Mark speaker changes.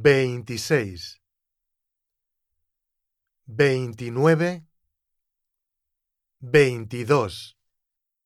Speaker 1: veintiséis, veintinueve, veintidós.